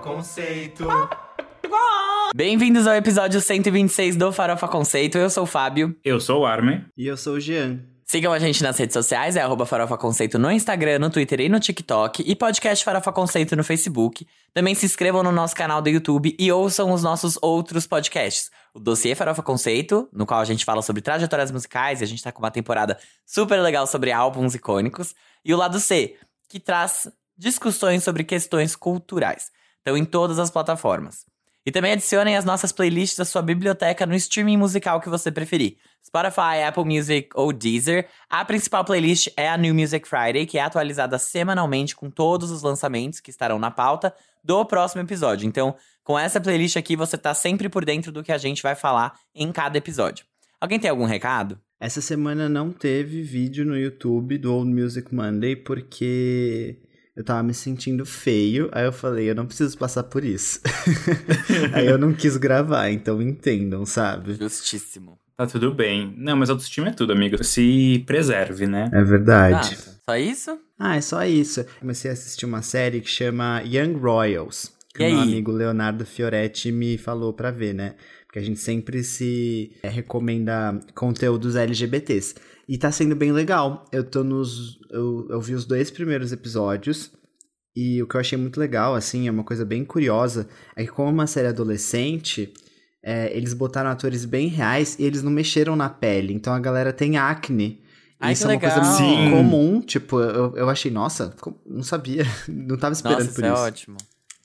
Conceito. Bem-vindos ao episódio 126 do Farofa Conceito. Eu sou o Fábio. Eu sou o Armin. E eu sou o Jean. Sigam a gente nas redes sociais, é arroba Farofa Conceito no Instagram, no Twitter e no TikTok, e podcast Farofa Conceito no Facebook. Também se inscrevam no nosso canal do YouTube e ouçam os nossos outros podcasts. O Dossiê Farofa Conceito, no qual a gente fala sobre trajetórias musicais, e a gente tá com uma temporada super legal sobre álbuns icônicos. E o Lado C, que traz discussões sobre questões culturais. Então, em todas as plataformas. E também adicionem as nossas playlists da sua biblioteca no streaming musical que você preferir. Spotify, Apple Music ou Deezer. A principal playlist é a New Music Friday, que é atualizada semanalmente com todos os lançamentos que estarão na pauta do próximo episódio. Então, com essa playlist aqui, você tá sempre por dentro do que a gente vai falar em cada episódio. Alguém tem algum recado? Essa semana não teve vídeo no YouTube do Old Music Monday porque eu tava me sentindo feio. Aí eu falei, eu não preciso passar por isso. aí eu não quis gravar, então entendam, sabe? Justíssimo. Tá tudo bem. Não, mas autoestima é tudo, amigo. Se preserve, né? É verdade. Ah, só isso? Ah, é só isso. Comecei a assistir uma série que chama Young Royals. Que E meu aí? amigo Leonardo Fioretti me falou pra ver, né? Porque a gente sempre se é, recomenda conteúdos LGBTs. E tá sendo bem legal. Eu tô nos. Eu, eu vi os dois primeiros episódios. E o que eu achei muito legal, assim, é uma coisa bem curiosa, é que como é uma série adolescente, é, eles botaram atores bem reais e eles não mexeram na pele. Então a galera tem acne. Ai, isso é uma coisa legal. muito Sim. comum. Tipo, eu, eu achei, nossa, não sabia. Não tava esperando Nossa, por isso é isso. ótimo.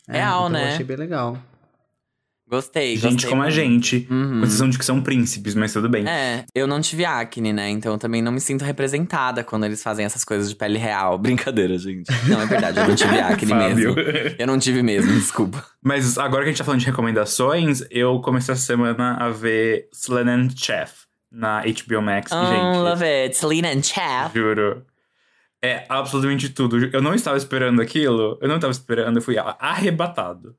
Real, então né? Eu achei bem legal. Gostei, Gente gostei como a muito. gente. Uhum. Com exceção de que são príncipes, mas tudo bem. É, eu não tive acne, né? Então eu também não me sinto representada quando eles fazem essas coisas de pele real. Brincadeira, gente. Não, é verdade, eu não tive acne mesmo. Eu não tive mesmo, desculpa. Mas agora que a gente tá falando de recomendações, eu comecei essa semana a ver Slan Chef na HBO Max. Oh, gente, love it. Selena and Chef. juro. É absolutamente tudo. Eu não estava esperando aquilo. Eu não estava esperando, eu fui arrebatado.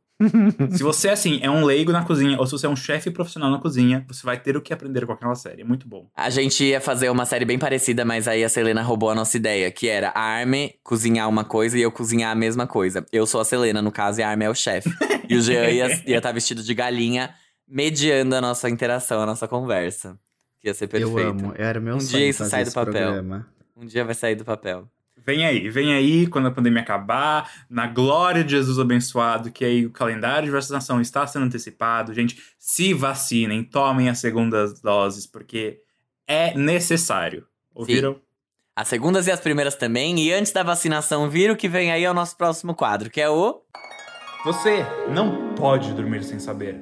Se você, assim, é um leigo na cozinha, ou se você é um chefe profissional na cozinha, você vai ter o que aprender com aquela série. É muito bom. A gente ia fazer uma série bem parecida, mas aí a Selena roubou a nossa ideia, que era a Arme cozinhar uma coisa e eu cozinhar a mesma coisa. Eu sou a Selena, no caso, e a Arme é o chefe. E o Jean ia estar vestido de galinha, mediando a nossa interação, a nossa conversa. Que ia ser perfeito. Eu amo. Era meu Um sonho dia isso fazer sai do papel. programa. Um dia vai sair do papel. Vem aí, vem aí, quando a pandemia acabar, na glória de Jesus abençoado, que aí o calendário de vacinação está sendo antecipado. Gente, se vacinem, tomem as segundas doses, porque é necessário. Ouviram? As segundas e as primeiras também. E antes da vacinação vir, o que vem aí é o nosso próximo quadro, que é o. Você não pode dormir sem saber.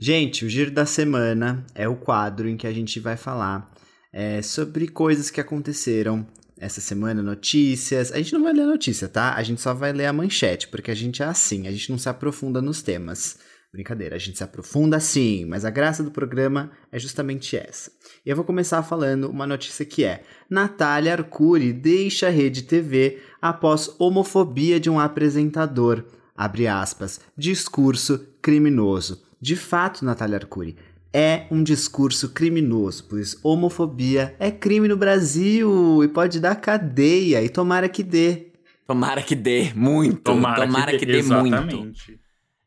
Gente, o Giro da Semana é o quadro em que a gente vai falar é, sobre coisas que aconteceram essa semana, notícias. A gente não vai ler a notícia, tá? A gente só vai ler a manchete, porque a gente é assim, a gente não se aprofunda nos temas. Brincadeira, a gente se aprofunda sim, mas a graça do programa é justamente essa. E eu vou começar falando uma notícia que é: Natália Arcuri deixa a Rede TV após homofobia de um apresentador. Abre aspas, discurso criminoso. De fato, Natália Arcuri, é um discurso criminoso, pois homofobia é crime no Brasil e pode dar cadeia, e tomara que dê. Tomara que dê muito. Tomara, que, dê muito. Exatamente.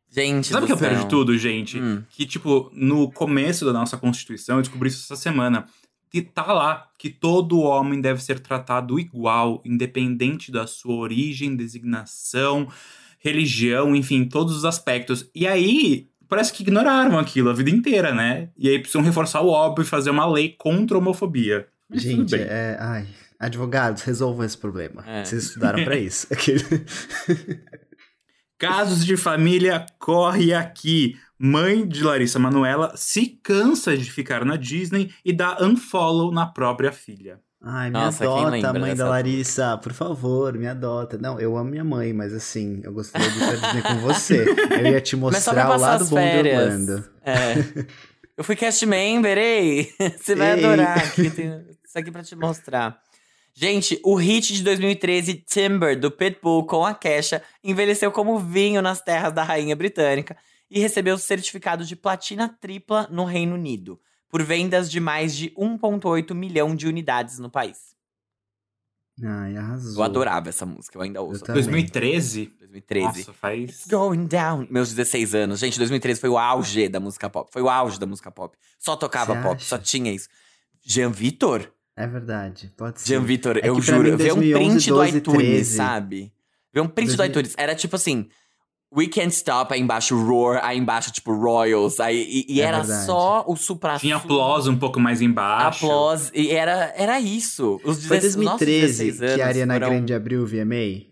Gente, Sabe o que é o pior céu. de tudo, gente? Hum. Que, tipo, no começo da nossa Constituição, eu descobri isso essa semana. Que tá lá que todo homem deve ser tratado igual, independente da sua origem, designação, religião, enfim, todos os aspectos. E aí, parece que ignoraram aquilo a vida inteira, né? E aí precisam reforçar o óbvio e fazer uma lei contra a homofobia. Mas Gente, é. Ai. Advogados, resolvam esse problema. É. Vocês estudaram pra isso. Aquele- Casos de família corre aqui. Mãe de Larissa Manoela se cansa de ficar na Disney e dá unfollow na própria filha. Ai, me Nossa, adota, mãe da Larissa. Por favor, me adota. Não, eu amo minha mãe, mas assim, eu gostaria de Disney com você. Eu ia te mostrar o lado bom de. Orlando. É. Eu fui cast member, ei! Você vai Ei. adorar. Aqui, isso aqui pra te mostrar. Gente, o hit de 2013, Timber, do Pitbull com a Kesha, envelheceu como vinho nas terras da rainha britânica e recebeu o certificado de platina tripla no Reino Unido, por vendas de mais de 1,8 milhão de unidades no país. Ai, arrasou. Eu adorava essa música, eu ainda ouço. Eu também. 2013? 2013. Nossa, faz. Going down. Meus 16 anos. Gente, 2013 foi o auge da música pop. Foi o auge da música pop. Só tocava Cê pop, acha? só tinha isso. Jean Vitor? É verdade, pode ser. Jean Vitor, É eu juro. mim, Vê um 2011, print do 12, iTunes, 13. sabe? Vê um print do 2000. iTunes. Era tipo assim. We Can't Stop, aí embaixo Roar, aí embaixo, tipo, Royals. Aí, e, e É era verdade. só o supra Tinha applause um pouco mais embaixo. Applause. E era, era isso. Os Foi 16, os nossos 2013 16 anos que a Ariana foram- Grande abriu o VMA?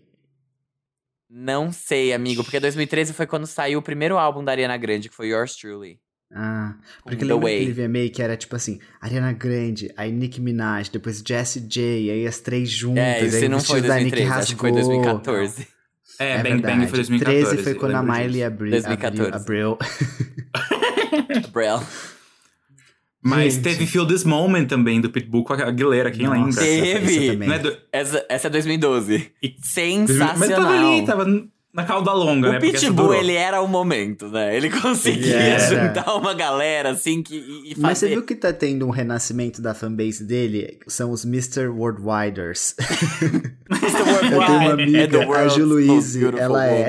Não sei, amigo, porque 2013 foi quando saiu o primeiro álbum da Ariana Grande, que foi Yours Truly. Ah, porque The lembra Way. aquele VMA que era tipo assim, Ariana Grande, aí Nicki Minaj, depois Jessie J, aí as três juntas, É, aí não foi vestido da Nicki 2013, acho que foi rasgou. 2014. É, É Bang verdade. Bang foi 2014. 13 foi quando a Miley abriu, 2014. abriu, abriu. Brel. Mas Gente. teve Feel This Moment também, do Pitbull com a Aguilera, quem Nossa, lembra? Teve. essa também. Não é do... Essa, essa é 2012. E- Sensacional. Mas tava ali, tava na cauda longa, né? O porque essa Pitbull, ele era o momento, né? Ele conseguia Ele juntar uma galera, assim, que, e, e fazer... Mas você viu que tá tendo um renascimento da fanbase dele? São os Mr. Worldwiders. Mr. Eu tenho uma Worldwide é amiga, a Ju Luiz, ela é.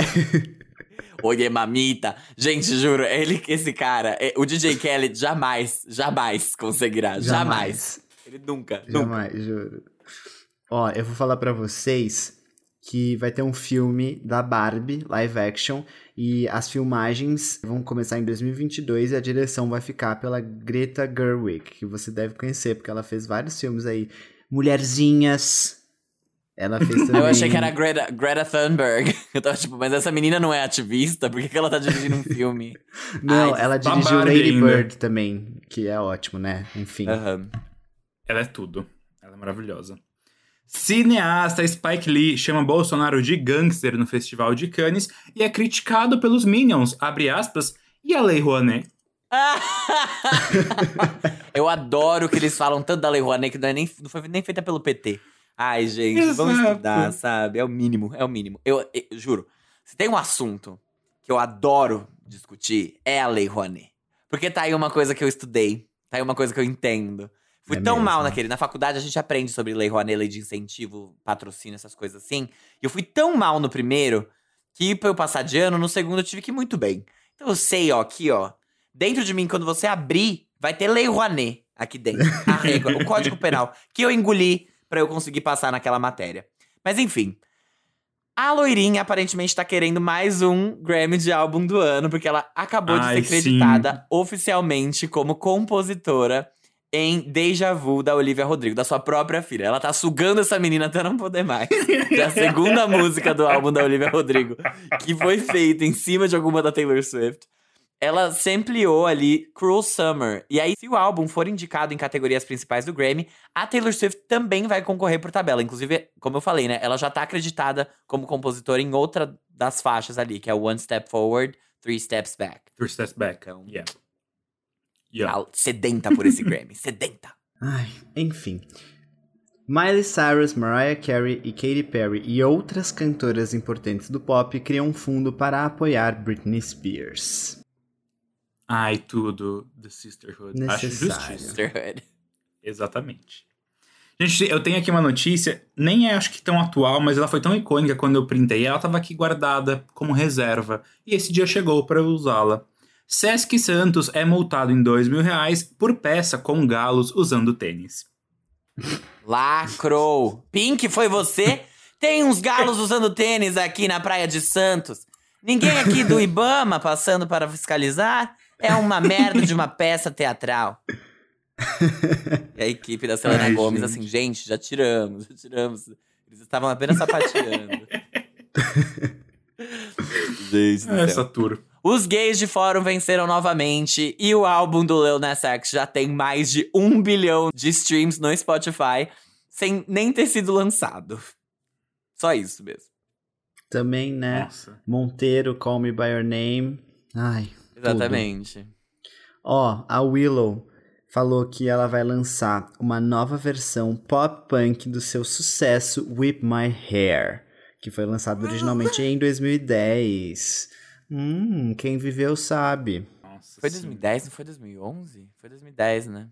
Oye, mamita. Gente, juro, ele, esse cara, é- o DJ Kelly jamais, jamais conseguirá. Jamais. Ele nunca, nunca. Jamais, juro. Ó, eu vou falar pra vocês que vai ter um filme da Barbie, live action, e as filmagens vão começar em 2022 e a direção vai ficar pela Greta Gerwig, que você deve conhecer, porque ela fez vários filmes aí. Mulherzinhas. Ela fez também. Eu achei que era Greta, Greta Thunberg. Eu tava tipo, mas essa menina não é ativista? Por que, que ela tá dirigindo um filme? Não, Ai, ela dirigiu Lady ainda. Bird também, que é ótimo, né? Enfim. Aham. Ela é tudo. Ela é maravilhosa. Cineasta Spike Lee chama Bolsonaro de gangster no Festival de Cannes e é criticado pelos Minions, abre aspas, e a Lei Rouanet. Eu adoro que eles falam tanto da Lei Rouanet que não, é nem, não foi nem feita pelo PT. Ai, gente, vamos Exato. estudar, sabe? É o mínimo, é o mínimo. Eu, eu juro, se tem um assunto que eu adoro discutir, é a Lei Rouanet. Porque tá aí uma coisa que eu estudei, tá aí uma coisa que eu entendo. Fui É tão mesmo. mal naquele. Na faculdade a gente aprende sobre Lei Rouanet, lei de incentivo, patrocínio, essas coisas assim. E eu fui tão mal no primeiro que pra eu passar de ano, no segundo eu tive que ir muito bem. Então eu sei, ó, aqui, ó. Dentro de mim, quando você abrir, vai ter Lei Rouanet aqui dentro. A regra, o Código Penal, que eu engoli pra eu conseguir passar naquela matéria. Mas enfim. A loirinha aparentemente tá querendo mais um Grammy de álbum do ano, porque ela acabou Ai, de ser creditada oficialmente como compositora em Deja Vu da Olivia Rodrigo, da sua própria filha. Ela tá sugando essa menina até não poder mais. É a segunda música do álbum da Olivia Rodrigo, que foi feita em cima de alguma da Taylor Swift. Ela sampleou ali Cruel Summer. E aí, se o álbum for indicado em categorias principais do Grammy, a Taylor Swift também vai concorrer por tabela. Inclusive, como eu falei, né? Ela já tá acreditada como compositora em outra das faixas ali, que é One Step Forward, Three Steps Back. Three steps back. Então- Yeah. Yeah. Sedenta por esse Grammy, sedenta. Ai, enfim. Miley Cyrus, Mariah Carey e Katy Perry e outras cantoras importantes do pop criam um fundo para apoiar Britney Spears. Ai, tudo. The Sisterhood. Acho Necessário. Sisterhood. Exatamente. Gente, eu tenho aqui uma notícia, nem é acho que tão atual, mas ela foi tão icônica quando eu printei. Ela tava aqui guardada como reserva. E esse dia chegou para eu usá-la. Sesc Santos é multado em dois mil reais por peça com galos usando tênis. Lacrou. Pink, foi você? Tem uns galos usando tênis aqui na Praia de Santos. Ninguém aqui do Ibama passando para fiscalizar? É uma merda de uma peça teatral. E a equipe da Selena Ai, Gomes, gente. assim, gente, já tiramos, já tiramos. Eles estavam apenas sapateando. gente Essa tour. Os gays de fórum venceram novamente e o álbum do Lil Nas X já tem mais de um bilhão de streams no Spotify sem nem ter sido lançado. Só isso mesmo. Também, né? Nossa. Monteiro, Call Me By Your Name. Ai. Exatamente. Ó, a Willow falou que ela vai lançar uma nova versão pop punk do seu sucesso Whip My Hair, que foi lançado originalmente em 2010. Hum, quem viveu sabe. Nossa Foi Senhora. 2010, não foi 2011? Foi 2010, né?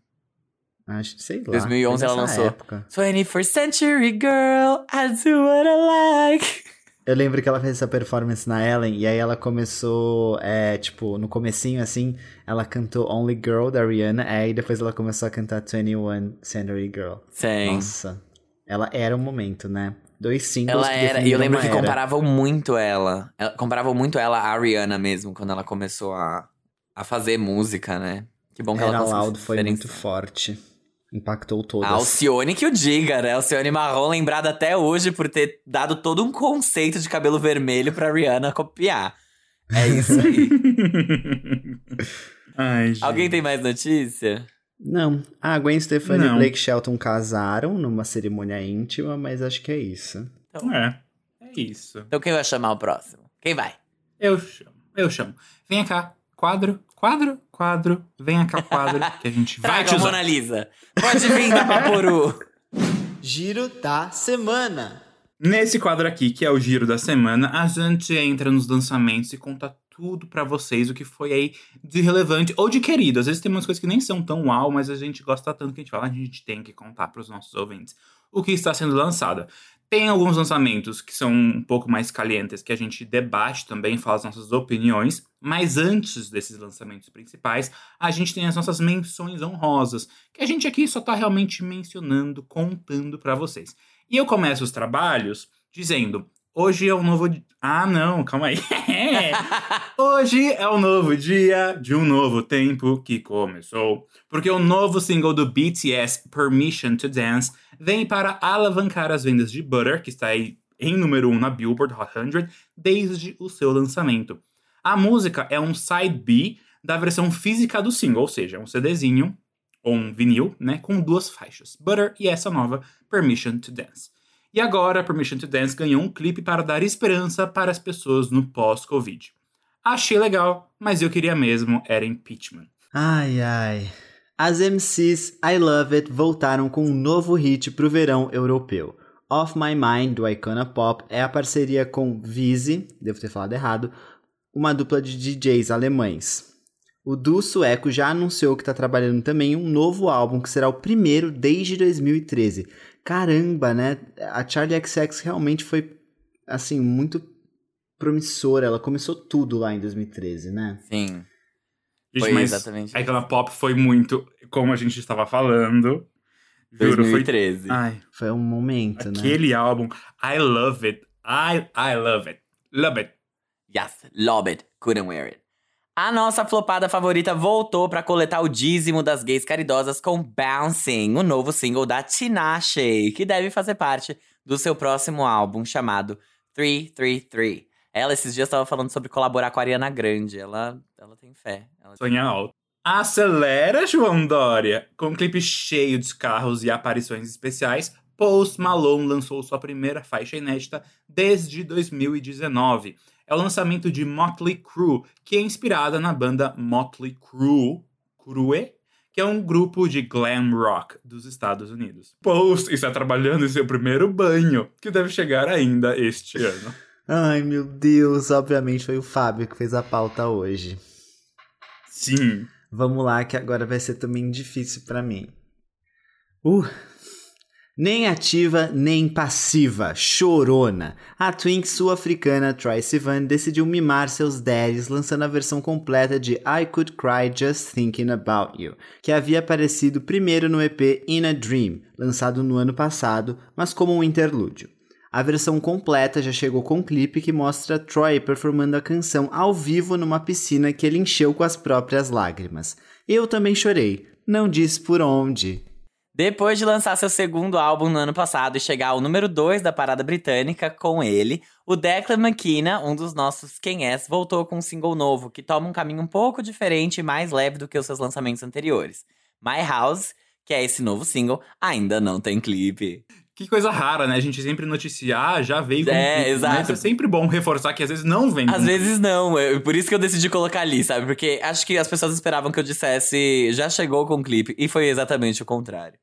Acho, sei lá. 2011 foi ela lançou. Época. 21st Century Girl, I do what I like. Eu lembro que ela fez essa performance na Ellen, e aí ela começou, é, tipo, no comecinho, assim, ela cantou Only Girl, da Rihanna, aí depois ela começou a cantar 21 Century Girl. Sim. Nossa, ela era um momento, né? Dois singles Ela que era, e eu lembro que era. comparavam muito ela. ela. Comparavam muito ela à Rihanna mesmo, quando ela começou a, a fazer música, né? Que bom que Era ela conseguiu Loud, foi muito forte. Impactou todas. A Alcione que o diga, né? Alcione Marrom lembrada até hoje por ter dado todo um conceito de cabelo vermelho pra Rihanna copiar. É isso aí. Ai, gente. Alguém tem mais notícia? Não, a Gwen Stefani Não. e Blake Shelton casaram numa cerimônia íntima, mas acho que é isso. É, é isso. Então quem vai chamar o próximo? Quem vai? Eu chamo, eu chamo. Venha cá, quadro, quadro, quadro. Venha cá, quadro, que a gente vai Traga te usar. Mona Lisa. Pode vir da Vaporu. Giro da semana. Nesse quadro aqui, que é o giro da semana, a gente entra nos lançamentos e conta tudo pra vocês o que foi aí de relevante ou de querido. Às vezes tem umas coisas que nem são tão uau, mas a gente gosta tanto que a gente fala, a gente tem que contar pros nossos ouvintes o que está sendo lançado. Tem alguns lançamentos que são um pouco mais calientes, que a gente debate também, fala as nossas opiniões, mas antes desses lançamentos principais, a gente tem as nossas menções honrosas, que a gente aqui só tá realmente mencionando, contando pra vocês. E eu começo os trabalhos dizendo: hoje é um novo. Ah, não, calma aí. hoje é um novo dia de um novo tempo que começou. Porque o novo single do BTS, Permission to Dance, vem para alavancar as vendas de Butter, que está aí em número 1 um na Billboard Hot 100, desde o seu lançamento. A música é um side B da versão física do single, ou seja, um CDzinho ou um vinil, né, com duas faixas, Butter e essa nova Permission to Dance. E agora, Permission to Dance ganhou um clipe para dar esperança para as pessoas no pós-Covid. Achei legal, mas eu queria mesmo era impeachment. Ai, ai. As MCs I Love It voltaram com um novo hit pro verão europeu. Off My Mind, do Icona Pop, é a parceria com Visi, devo ter falado errado, uma dupla de DJs alemães. O duo sueco já anunciou que está trabalhando também um novo álbum, que será o primeiro desde 2013. Caramba, né? A Charlie XX realmente foi, assim, muito promissora. Ela começou tudo lá em 2013, né? Sim. Gente, Foi mas exatamente aquela pop foi muito, como a gente estava falando. Juro, foi 2013. Ai, Foi um momento, né? aquele álbum, I love it. I, I love it. Love it. Yes, love it, couldn't wear it. A nossa flopada favorita voltou pra coletar o dízimo das gays caridosas com Bouncing, o novo single da Tinashe, que deve fazer parte do seu próximo álbum chamado 333. Ela esses dias estava falando sobre colaborar com a Ariana Grande. Ela, ela tem fé. Ela... Sonha alto. Acelera, João Dória! Com um clipe cheio de carros e aparições especiais, Post Malone lançou sua primeira faixa inédita desde 2019. É o lançamento de Motley Crue, que é inspirada na banda Motley Crue, Crue, que é um grupo de glam rock dos Estados Unidos. Post está trabalhando em seu primeiro banho, que deve chegar ainda este ano. Ai, meu Deus, obviamente foi o Fábio que fez a pauta hoje. Sim. Vamos lá, que agora vai ser também difícil pra mim. Uh! Nem ativa, nem passiva, chorona. A twink sul-africana Troye Sivan decidiu mimar seus daddies lançando a versão completa de I Could Cry Just Thinking About You, que havia aparecido primeiro no EP In a Dream, lançado no ano passado, mas como um interlúdio. A versão completa já chegou com um clipe que mostra Troy performando a canção ao vivo numa piscina que ele encheu com as próprias lágrimas. Eu também chorei, não disse por onde. Depois de lançar seu segundo álbum no ano passado e chegar ao número 2 da parada britânica com ele, o Declan McKenna, um dos nossos Quem És, voltou com um single novo que toma um caminho um pouco diferente e mais leve do que os seus lançamentos anteriores. My House, que é esse novo single, ainda não tem clipe. Que coisa rara, né? A gente sempre noticia, ah, já veio com É, clipe, exato. Mas é sempre bom reforçar que às vezes não vem Às vezes não, é por isso que eu decidi colocar ali, sabe? Porque acho que as pessoas esperavam que eu dissesse já chegou com clipe, e foi exatamente o contrário.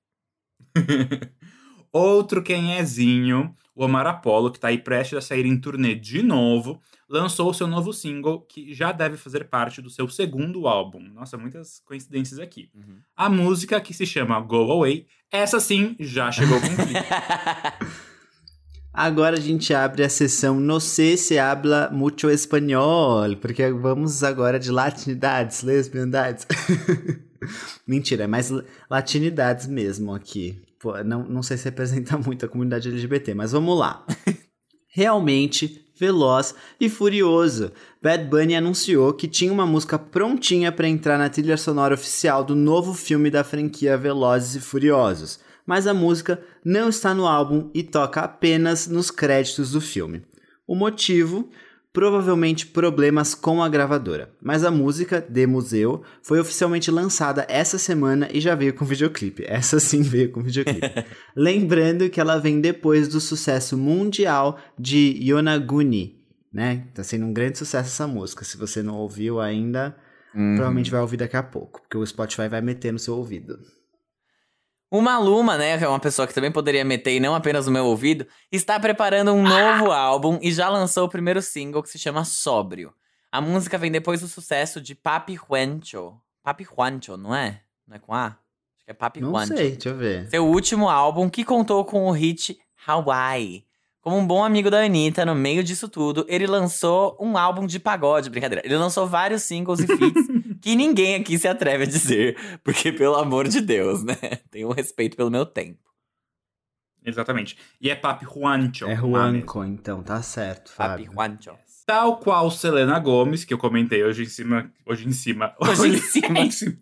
Outro quem ézinho, o Omar Apollo, que tá aí prestes a sair em turnê de novo, lançou seu novo single, que já deve fazer parte do seu segundo álbum. Nossa, muitas coincidências aqui. Uhum. A música, que se chama Go Away, essa sim já chegou com clipe. Agora a gente abre a sessão No sé se habla mucho espanhol, porque vamos agora de latinidades, lesbiandades. Mentira, é mais latinidades mesmo aqui. Pô, não, não sei se representa muito a comunidade LGBT, mas vamos lá. Realmente veloz e furioso. Bad Bunny anunciou que tinha uma música prontinha para entrar na trilha sonora oficial do novo filme da franquia Velozes e Furiosos mas a música não está no álbum e toca apenas nos créditos do filme. O motivo? Provavelmente problemas com a gravadora, mas a música, de museu, foi oficialmente lançada essa semana e já veio com videoclipe. Essa sim veio com videoclipe. Lembrando que ela vem depois do sucesso mundial de Yonaguni, né? Tá sendo um grande sucesso essa música. Se você não ouviu ainda, uhum. provavelmente vai ouvir daqui a pouco, porque o Spotify vai meter no seu ouvido. O Maluma, né, que é uma pessoa que também poderia meter e não apenas no meu ouvido, está preparando um novo álbum e já lançou o primeiro single que se chama Sóbrio. A música vem depois do sucesso de Papi Juancho. Papi Juancho, não é? Não é com A? Acho que é Papi não Juancho. Não sei, deixa eu ver. Seu último álbum que contou com o hit Hawaii. Como um bom amigo da Anitta, no meio disso tudo, ele lançou um álbum de pagode, brincadeira. Ele lançou vários singles e feats que ninguém aqui se atreve a dizer, porque pelo amor de Deus, né? Tenho um respeito pelo meu tempo. Exatamente. E é Papi Juancho. É Juanco, então, tá certo, Papi Juancho. Tal qual Selena Gomes, que eu comentei hoje em cima. Hoje em cima. Hoje, em cima.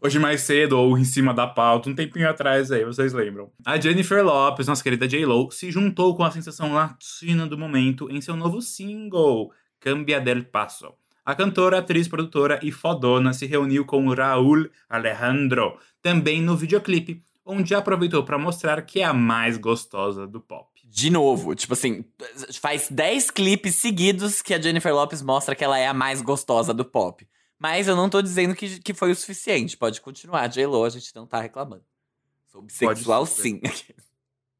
Hoje mais cedo, ou em cima da pauta, um tempinho atrás aí, vocês lembram. A Jennifer Lopes, nossa querida J-Lo, se juntou com a sensação latina do momento em seu novo single, Cambia del Paso. A cantora, atriz, produtora e fodona se reuniu com Raul Alejandro, também no videoclipe, onde aproveitou para mostrar que é a mais gostosa do pop. De novo, tipo assim, faz 10 clipes seguidos que a Jennifer Lopes mostra que ela é a mais gostosa do pop. Mas eu não tô dizendo que, que foi o suficiente. Pode continuar. J-Lo, a gente não tá reclamando. Sou bissexual, sim.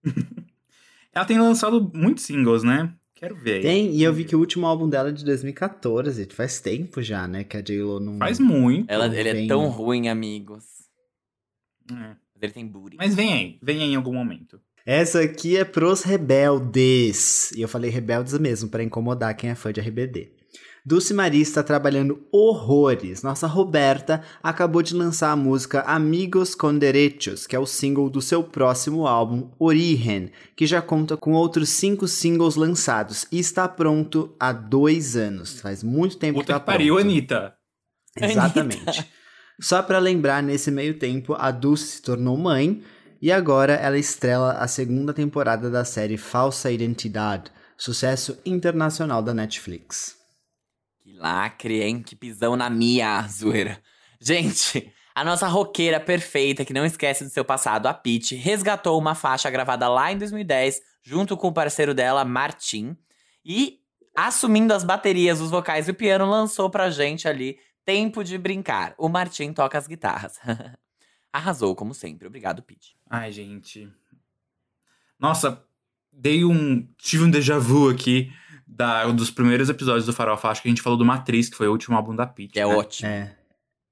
Ela tem lançado muitos singles, né? Quero ver. Tem, e eu vi que o último álbum dela é de 2014. Faz tempo já, né? Que a J-Lo não. Faz muito. Ela, ele é tão ruim, amigos. É. Ele tem booty. Mas vem aí, vem aí em algum momento. Essa aqui é pros rebeldes. E eu falei rebeldes mesmo, para incomodar quem é fã de RBD. Dulce Maria está trabalhando horrores. Nossa Roberta acabou de lançar a música Amigos con Derechos, que é o single do seu próximo álbum, Origen, que já conta com outros cinco singles lançados e está pronto há dois anos. Faz muito tempo Puta que tá que pariu, pronto. Anitta. Exatamente. Anitta. Só para lembrar, nesse meio tempo, a Dulce se tornou mãe e agora ela estrela a segunda temporada da série Falsa Identidade, sucesso internacional da Netflix. Que lacre, hein? Que pisão na minha, zoeira. Gente, a nossa roqueira perfeita, que não esquece do seu passado, a Pete, resgatou uma faixa gravada lá em 2010, junto com o parceiro dela, Martin. E, assumindo as baterias, os vocais e o piano, lançou pra gente ali Tempo de Brincar. O Martin toca as guitarras. Arrasou, como sempre. Obrigado, Pete. Ai, gente. Nossa, dei um. Tive um déjà vu aqui da, um dos primeiros episódios do Farofa, acho que a gente falou do Matriz, que foi o último álbum da Pitty. É né? ótimo. É.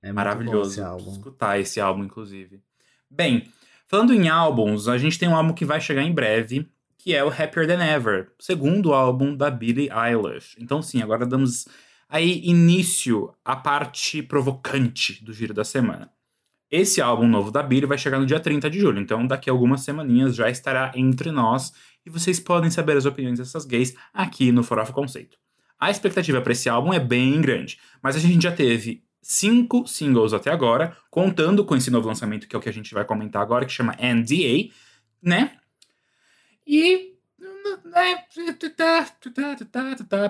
É Maravilhoso esse álbum. escutar esse álbum, inclusive. Bem, falando em álbuns, a gente tem um álbum que vai chegar em breve, que é o Happier Than Ever, segundo álbum da Billie Eilish. Então, sim, agora damos aí início à parte provocante do giro da semana. Esse álbum novo da Billie vai chegar no dia 30 de julho, então daqui a algumas semaninhas já estará entre nós e vocês podem saber as opiniões dessas gays aqui no Farofa Conceito. A expectativa para esse álbum é bem grande, mas a gente já teve cinco singles até agora, contando com esse novo lançamento que é o que a gente vai comentar agora, que chama NDA, né? E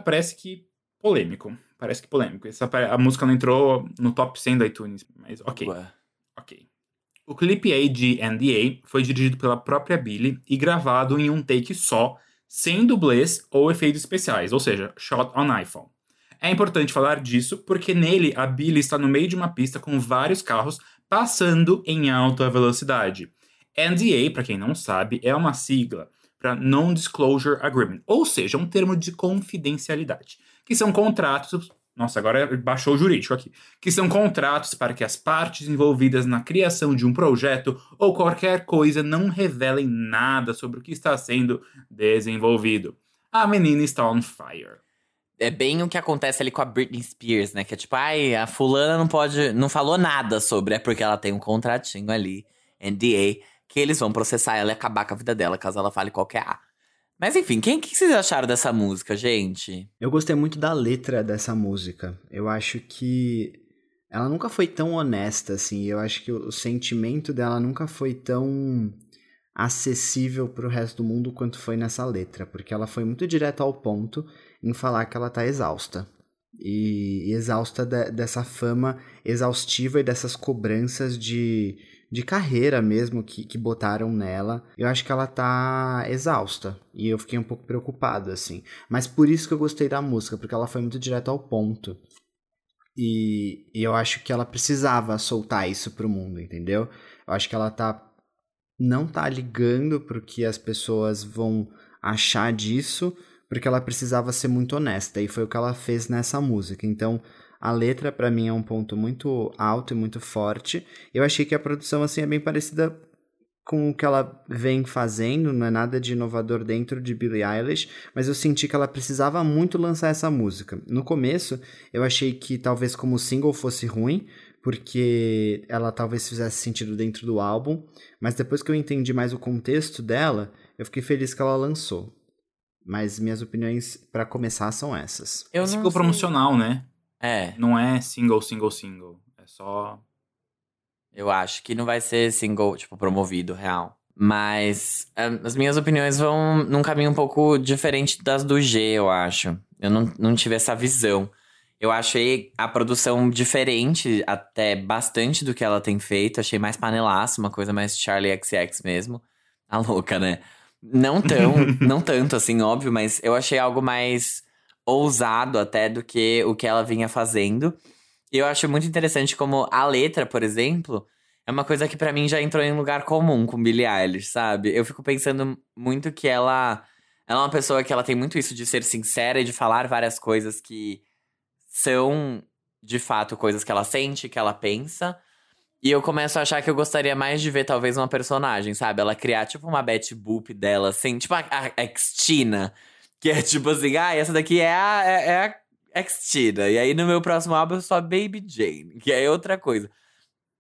parece que polêmico, parece que polêmico. Essa, a música não entrou no top 100 da iTunes, mas ok. Ué. O clipe A de NDA foi dirigido pela própria Billie e gravado em um take só, sem dublês ou efeitos especiais, ou seja, shot on iPhone. É importante falar disso porque nele a Billie está no meio de uma pista com vários carros passando em alta velocidade. NDA, para quem não sabe, é uma sigla para Non-Disclosure Agreement, ou seja, um termo de confidencialidade, que são contratos. Nossa, agora baixou o jurídico aqui. Que são contratos para que as partes envolvidas na criação de um projeto ou qualquer coisa não revelem nada sobre o que está sendo desenvolvido. A menina está on fire. É bem o que acontece ali com a Britney Spears, né? Que é tipo, ai, a fulana não pode. não falou nada sobre, é porque ela tem um contratinho ali, NDA, que eles vão processar ela e acabar com a vida dela, caso ela fale qualquer A. Mas enfim, quem que vocês acharam dessa música, gente? Eu gostei muito da letra dessa música. Eu acho que ela nunca foi tão honesta assim. Eu acho que o sentimento dela nunca foi tão acessível para o resto do mundo quanto foi nessa letra, porque ela foi muito direto ao ponto em falar que ela tá exausta. E, exausta de, dessa fama exaustiva e dessas cobranças de, de carreira mesmo que, que botaram nela. Eu acho que ela tá exausta. E eu fiquei um pouco preocupado, assim. Mas por isso que eu gostei da música, porque ela foi muito direto ao ponto. E, e eu acho que ela precisava soltar isso pro mundo, entendeu? Eu acho que ela tá. Não tá ligando pro que as pessoas vão achar disso, porque ela precisava ser muito honesta. E foi o que ela fez nessa música. Então, a letra, para mim, é um ponto muito alto e muito forte. Eu achei que a produção, assim, é bem parecida com o que ela vem fazendo, não é nada de inovador dentro de Billie Eilish, mas eu senti que ela precisava muito lançar essa música. No começo, eu achei que talvez como single fosse ruim, porque ela talvez fizesse sentido dentro do álbum, mas depois que eu entendi mais o contexto dela, eu fiquei feliz que ela lançou. Mas minhas opiniões para começar são essas. Eu é single promocional, né? É. Não é single, single, single. É só. Eu acho que não vai ser single, tipo, promovido, real. Mas as minhas opiniões vão num caminho um pouco diferente das do G, eu acho. Eu não, não tive essa visão. Eu achei a produção diferente, até bastante do que ela tem feito. Achei mais panelaço, uma coisa mais Charlie XX mesmo. A louca, né? Não tão, não tanto assim, óbvio, mas eu achei algo mais ousado até do que o que ela vinha fazendo. E eu acho muito interessante como a letra, por exemplo, é uma coisa que para mim já entrou em lugar comum com Billie Eilish, sabe? Eu fico pensando muito que ela ela é uma pessoa que ela tem muito isso de ser sincera e de falar várias coisas que são de fato coisas que ela sente, que ela pensa. E eu começo a achar que eu gostaria mais de ver talvez uma personagem, sabe? Ela criar tipo uma Betty Boop dela, assim, tipo a, a, a Xtina, que é tipo assim, ah, essa daqui é a, é, é a Xtina. E aí no meu próximo álbum sou a Baby Jane, que é outra coisa.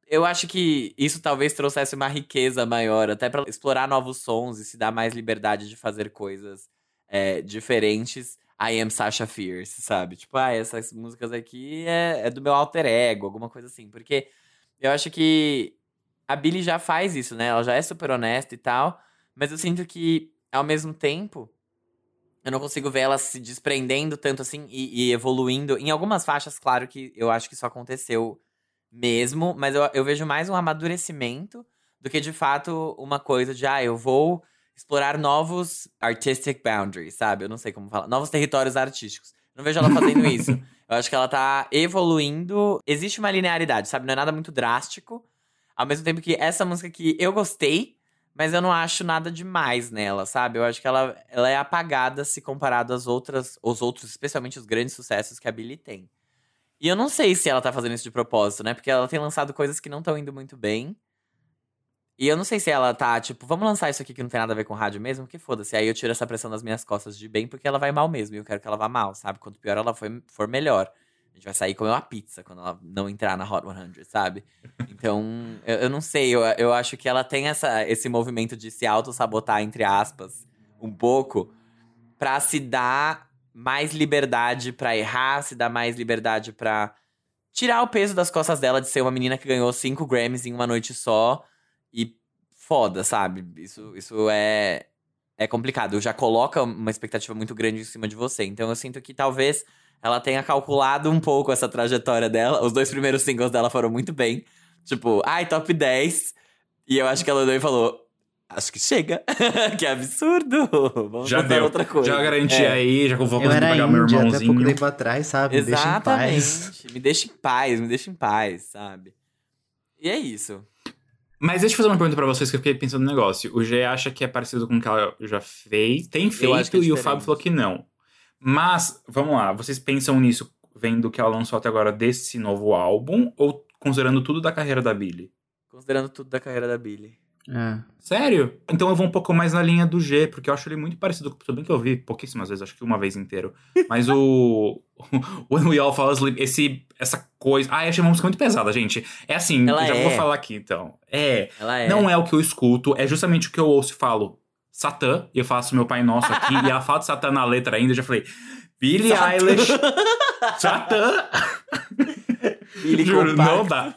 Eu acho que isso talvez trouxesse uma riqueza maior, até para explorar novos sons e se dar mais liberdade de fazer coisas é, diferentes. I am Sasha Fierce, sabe? Tipo, ah, essas músicas aqui é, é do meu alter ego, alguma coisa assim. Porque eu acho que a Billie já faz isso, né? Ela já é super honesta e tal. Mas eu sinto que, ao mesmo tempo, eu não consigo ver ela se desprendendo tanto assim e, e, evoluindo. Em algumas faixas, claro que eu acho que isso aconteceu mesmo, mas eu, eu vejo mais um amadurecimento do que de fato uma coisa de, ah, eu vou explorar novos artistic boundaries, sabe? Eu não sei como falar. Novos territórios artísticos. Eu não vejo ela fazendo isso. Eu acho que ela tá evoluindo. Existe uma linearidade, sabe? Não é nada muito drástico. Ao mesmo tempo que essa música que eu gostei, mas eu não acho nada demais nela, sabe? Eu acho que ela, ela é apagada se comparado às outras, os outros, especialmente os grandes sucessos que a Billie tem. E eu não sei se ela tá fazendo isso de propósito, né? Porque ela tem lançado coisas que não estão indo muito bem. E eu não sei se ela tá, tipo, vamos lançar isso aqui que não tem nada a ver com rádio mesmo, que foda-se. Aí eu tiro essa pressão das minhas costas de bem, porque ela vai mal mesmo. E eu quero que ela vá mal, sabe? Quanto pior ela for melhor. A gente vai sair comer uma pizza quando ela não entrar na Hot 100, sabe? Então, eu, eu não sei, eu, eu acho que ela tem essa, esse movimento de se auto-sabotar, entre aspas, um pouco, pra se dar mais liberdade para errar, se dar mais liberdade para tirar o peso das costas dela de ser uma menina que ganhou cinco Grammys em uma noite só e foda, sabe? Isso, isso é, é complicado. Já coloca uma expectativa muito grande em cima de você. Então eu sinto que talvez ela tenha calculado um pouco essa trajetória dela. Os dois primeiros singles dela foram muito bem. Tipo, ai, top 10. E eu acho que ela olhou e falou: Acho que chega. que absurdo. Vamos já deu. outra coisa. Já garanti é. aí, já vou conseguir pagar meu irmãozinho. Até pouco tempo atrás, sabe? Exatamente. Me deixa em paz. Me deixa em paz, me deixa em paz, sabe? E é isso. Mas deixa eu fazer uma pergunta pra vocês que eu fiquei pensando no negócio. O G acha que é parecido com o que ela já fez, tem acho feito, é e o. Fábio falou que não. Mas, vamos lá, vocês pensam nisso vendo o que ela lançou até agora desse novo álbum ou considerando tudo da carreira da Billie? Considerando tudo da carreira da Billie. É. Sério? Então eu vou um pouco mais na linha do G, porque eu acho ele muito parecido. Tudo bem que eu vi pouquíssimas vezes, acho que uma vez inteiro. Mas o. When We All Fall Asleep, esse, essa coisa. Ah, eu achei uma música muito pesada, gente. É assim, Ela eu já é. vou falar aqui então. É. Ela é. Não é o que eu escuto, é justamente o que eu ouço e falo. Satã, e eu faço meu Pai Nosso aqui, e ela fala de Satã na letra ainda, eu já falei. Billie Satã. Eilish. Satã. Billie Juro, não dá.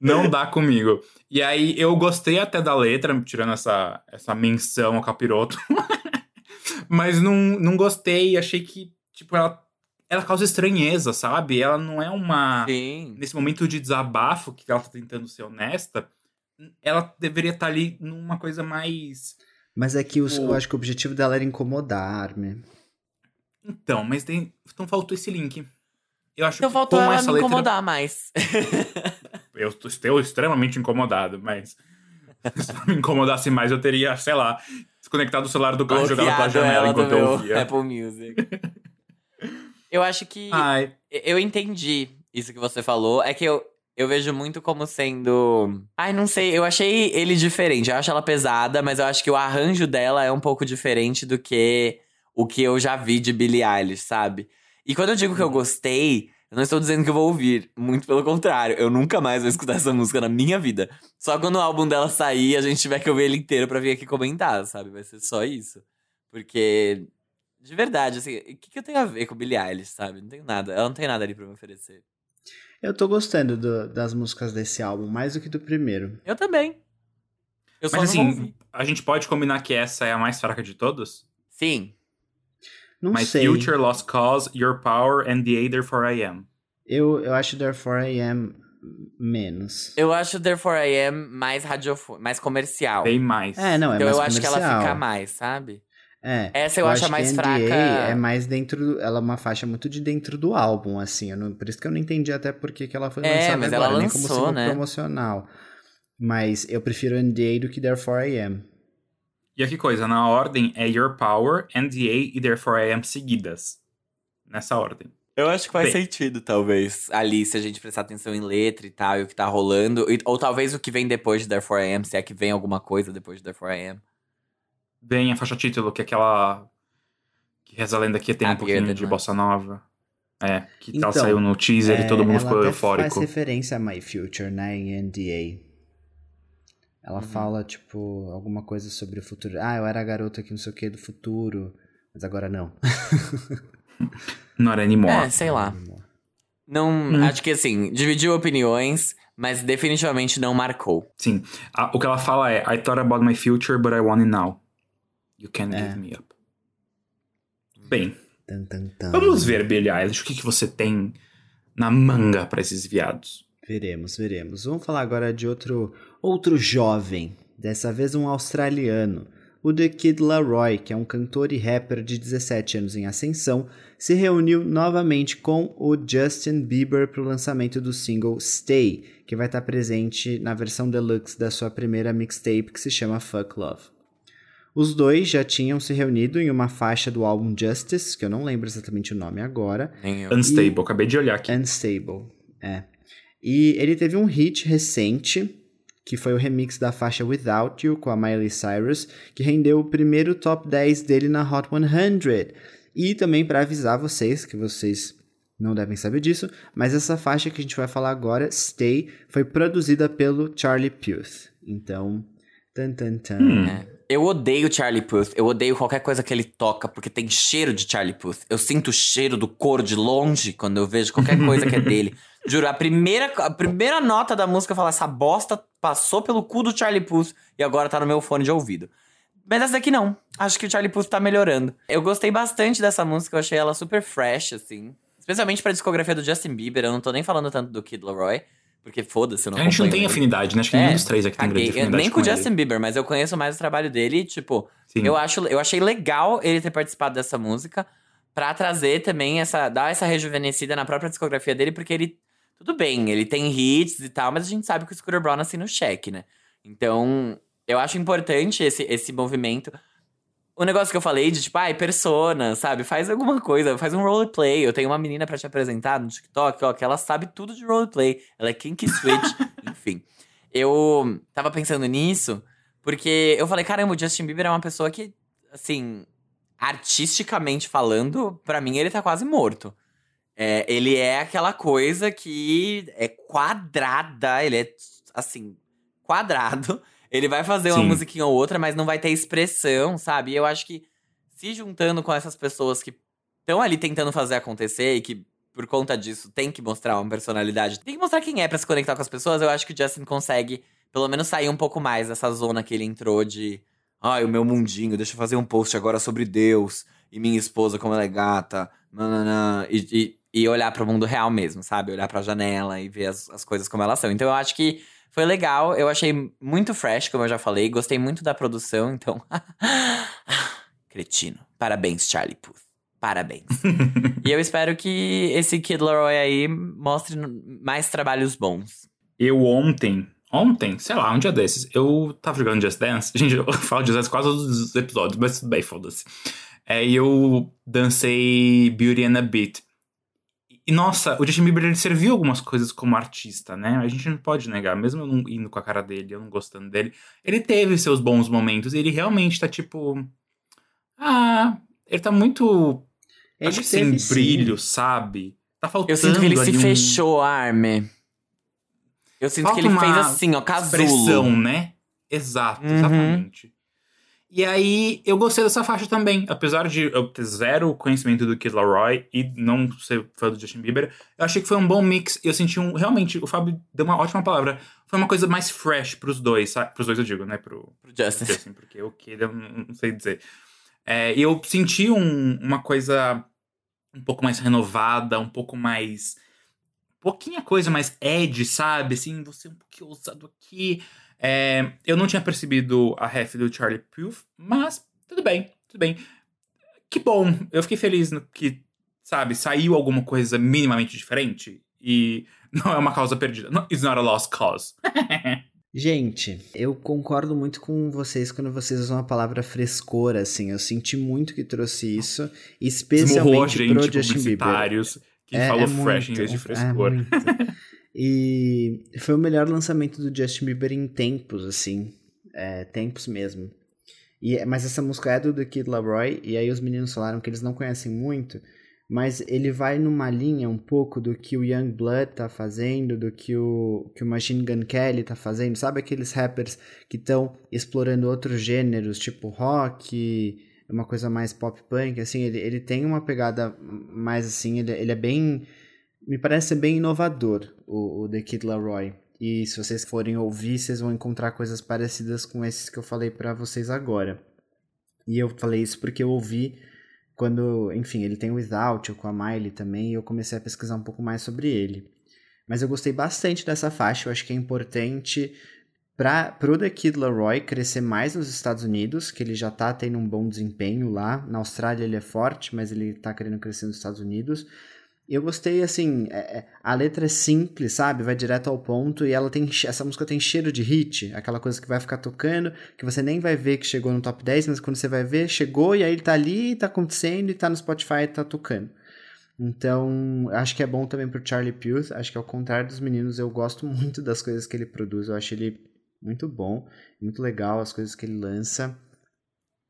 Não dá comigo. E aí, eu gostei até da letra, tirando essa, essa menção ao capiroto. Mas não, não gostei, achei que, tipo, ela, ela causa estranheza, sabe? Ela não é uma. Sim. Nesse momento de desabafo, que ela tá tentando ser honesta, ela deveria estar ali numa coisa mais. Mas é que os- O- eu acho que o objetivo dela era incomodar, Armin. Então, mas tem, então faltou esse link. Eu acho Então que faltou ela essa me letra. incomodar mais. Eu estou extremamente incomodado, mas se não me incomodasse mais, eu teria, sei lá, desconectado o celular do carro e jogado pela janela ela enquanto eu ouvia. Apple Music. eu acho que Ai, eu entendi isso que você falou. É que eu, eu vejo muito como sendo. Ai, não sei. Eu achei ele diferente. Eu acho ela pesada, mas eu acho que o arranjo dela é um pouco diferente do que o que eu já vi de Billie Eilish, sabe? E quando eu digo que eu gostei, eu não estou dizendo que eu vou ouvir. Muito pelo contrário. Eu nunca mais vou escutar essa música na minha vida. Só quando o álbum dela sair, a gente tiver que ouvir ele inteiro pra vir aqui comentar, sabe? Vai ser só isso. Porque. De verdade, assim, o que, que eu tenho a ver com Billie Eilish, sabe? Não tenho nada. Ela não tem nada ali pra me oferecer. Eu tô gostando do- das músicas desse álbum, mais do que do primeiro. Eu também. Eu só mas assim, a gente pode combinar que essa é a mais fraca de todas? Sim. Não My sei. Future, Lost Cause, Your Power and The A Therefore I Am. Eu, eu acho Therefore I Am menos. Eu acho Therefore I Am mais radiofônico, mais comercial. Bem mais. É, não, é então mais eu acho que ela comercial. fica mais, sabe? É. Essa eu, acho a que mais NDA fraca. É mais dentro. do- Ela é uma faixa muito de dentro do álbum, assim. eu não- por isso que eu não entendi até porque que ela foi É, lançada mas agora, ela nem como lançou, single né? promocional. Mas eu prefiro NDA do que Therefore I Am. E aqui coisa, na ordem é Your Power, NDA e Therefore I Am seguidas. Nessa ordem. Eu acho que faz Bem. sentido, talvez, ali, se a gente prestar atenção em letra e tal, e o que tá rolando. e- ou talvez o que vem depois de Therefore I Am, se é que vem alguma coisa depois de Therefore I Am. Vem a faixa título, que é aquela. Que reza a lenda que tem A um pouquinho Bearded, de né? bossa nova. É, que Então, ela saiu no teaser e todo mundo ela ficou até eufórico. faz referência a My Future, né, em NDA. Ela Uhum. fala, tipo, alguma coisa sobre o futuro. Ah, eu era a garota que não sei o que do futuro, mas agora não. Not anymore. É, sei lá. Não, Hum. acho que assim, dividiu opiniões, mas definitivamente não marcou. Sim. A- o que ela fala é: I thought about my future, but I want it now. You can't É. give me up. Bem, Tan, tan, tan. vamos ver, Billie Eilish, o que, que você tem na manga pra esses viados. Veremos, veremos. Vamos falar agora de outro, outro jovem, dessa vez um australiano. O The Kid Laroi, que é um cantor e rapper de 17 anos em ascensão, se reuniu novamente com o Justin Bieber para o lançamento do single Stay, que vai estar presente na versão deluxe da sua primeira mixtape que se chama Fuck Love. Os dois já tinham se reunido em uma faixa do álbum Justice, que eu não lembro exatamente o nome agora, Nem eu. Unstable, acabei de olhar aqui. Unstable, é. E ele teve um hit recente, que foi o remix da faixa Without You com a Miley Cyrus, que rendeu o primeiro top 10 dele na Hot 100. E também para avisar vocês, que vocês não devem saber disso, mas essa faixa que a gente vai falar agora, Stay, foi produzida pelo Charlie Puth. Então, tan tan tan. Hum. É. Eu odeio Charlie Puth. Eu odeio qualquer coisa que ele toca, porque tem cheiro de Charlie Puth. Eu sinto o cheiro do couro de longe quando eu vejo qualquer coisa que é dele. Juro, a primeira, a primeira nota da música fala: essa bosta passou pelo cu do Charlie Puth e agora tá no meu fone de ouvido. Mas essa daqui não. Acho que o Charlie Puth tá melhorando. Eu gostei bastante dessa música, eu achei ela super fresh, assim. Especialmente pra discografia do Justin Bieber. Eu não tô nem falando tanto do Kid Laroi, porque foda-se, eu não a gente não tem ele. afinidade, né? Acho que É, nenhum dos três aqui tem grande Eu- afinidade Nem com o ele. Justin Bieber, mas eu conheço mais o trabalho dele e, tipo, Sim. eu, acho, eu achei legal ele ter participado dessa música pra trazer também essa. dar essa rejuvenescida na própria discografia dele, porque ele. Tudo bem, ele tem hits e tal, mas a gente sabe que o Scooter Braun assim no cheque, né? Então, eu acho importante esse, esse movimento. O negócio que eu falei de, tipo, ai, persona, sabe? Faz alguma coisa, faz um roleplay. Eu tenho uma menina para te apresentar no TikTok, ó, que ela sabe tudo de roleplay. Ela é Kinky Switch, enfim. Eu tava pensando nisso, porque eu falei, caramba, o Justin Bieber é uma pessoa que, assim, artisticamente falando, para mim ele tá quase morto. É, ele é aquela coisa que é quadrada, ele é, assim, quadrado. Ele vai fazer uma musiquinha ou outra, mas não vai ter expressão, sabe? E eu acho que se juntando com essas pessoas que estão ali tentando fazer acontecer e que por conta disso tem que mostrar uma personalidade, tem que mostrar quem é para se conectar com as pessoas, eu acho que o Justin consegue pelo menos sair um pouco mais dessa zona que ele entrou de ai, o meu mundinho, deixa eu fazer um post agora sobre Deus e minha esposa como ela é gata, nananã, e, e, e olhar para o mundo real mesmo, sabe? Olhar para a janela e ver as, as coisas como elas são. Então eu acho que foi legal, eu achei muito fresh, como eu já falei, gostei muito da produção, então. Cretino. Parabéns, Charlie Puth. Parabéns. e eu espero que esse Kid Laroi aí mostre mais trabalhos bons. Eu ontem, ontem, sei lá, um dia desses, eu tava jogando Just Dance. Gente, eu falo Just Dance quase todos os episódios, mas tudo bem, foda-se. É, e eu dancei Beauty and a Beat. E nossa, o Justin Bieber ele serviu algumas coisas como artista, né? A gente não pode negar, mesmo eu não indo com a cara dele, eu não gostando dele, ele teve seus bons momentos e ele realmente tá tipo. Ah, ele tá muito. Ele acho que sem sim. brilho, sabe? Tá faltando. Eu sinto que ele se um... fechou, Arme. Eu sinto Falta que ele fez assim, ó, casulo. Expressão, né? Exato, uhum. exatamente. E aí, eu gostei dessa faixa também. Apesar de eu ter zero conhecimento do Kid Laroi e não ser fã do Justin Bieber, eu achei que foi um bom mix. Eu senti um. Realmente, o Fábio deu uma ótima palavra. Foi uma coisa mais fresh pros dois, sabe? Pros dois eu digo, né? Pro, pro Justin. Justin porque o Kid eu não, não sei dizer. É, eu senti um, uma coisa um pouco mais renovada, um pouco mais. Pouquinha coisa mais Ed, sabe? Assim, você um pouquinho ousado aqui. É, eu não tinha percebido a ref do Charlie Puth, mas tudo bem, tudo bem. Que bom, eu fiquei feliz no que, sabe, saiu alguma coisa minimamente diferente e não é uma causa perdida. No, it's not a lost cause. Gente, eu concordo muito com vocês quando vocês usam a palavra frescor, assim. Eu senti muito que trouxe isso, especialmente gente, pro Justin Bieber. Que é, falou é fresh muito, em vez de é frescor. É E foi o melhor lançamento do Justin Bieber em tempos, assim. É, tempos mesmo. E, mas essa música é do The Kid Laroi, e aí os meninos falaram que eles não conhecem muito, mas ele vai numa linha um pouco do que o Young Blood tá fazendo, do que o, que o Machine Gun Kelly tá fazendo. Sabe aqueles rappers que estão explorando outros gêneros, tipo rock, uma coisa mais pop punk, assim, ele, ele tem uma pegada mais assim, ele, ele é bem me parece bem inovador o, o The Kid Laroi. E se vocês forem ouvir, vocês vão encontrar coisas parecidas com esses que eu falei para vocês agora. E eu falei isso porque eu ouvi quando, enfim, ele tem o Without, com a Miley também, e eu comecei a pesquisar um pouco mais sobre ele. Mas eu gostei bastante dessa faixa, eu acho que é importante para o The Kid Laroi crescer mais nos Estados Unidos, que ele já está tendo um bom desempenho lá. Na Austrália ele é forte, mas ele está querendo crescer nos Estados Unidos. Eu gostei, assim, é, é, a letra é simples, sabe? Vai direto ao ponto e ela tem. Essa música tem cheiro de hit, aquela coisa que vai ficar tocando, que você nem vai ver que chegou no top 10, mas quando você vai ver, chegou e aí ele tá ali, tá acontecendo e tá no Spotify e tá tocando. Então, acho que é bom também pro Charlie Puth. Acho que ao contrário dos meninos, eu gosto muito das coisas que ele produz. Eu acho ele muito bom, muito legal as coisas que ele lança.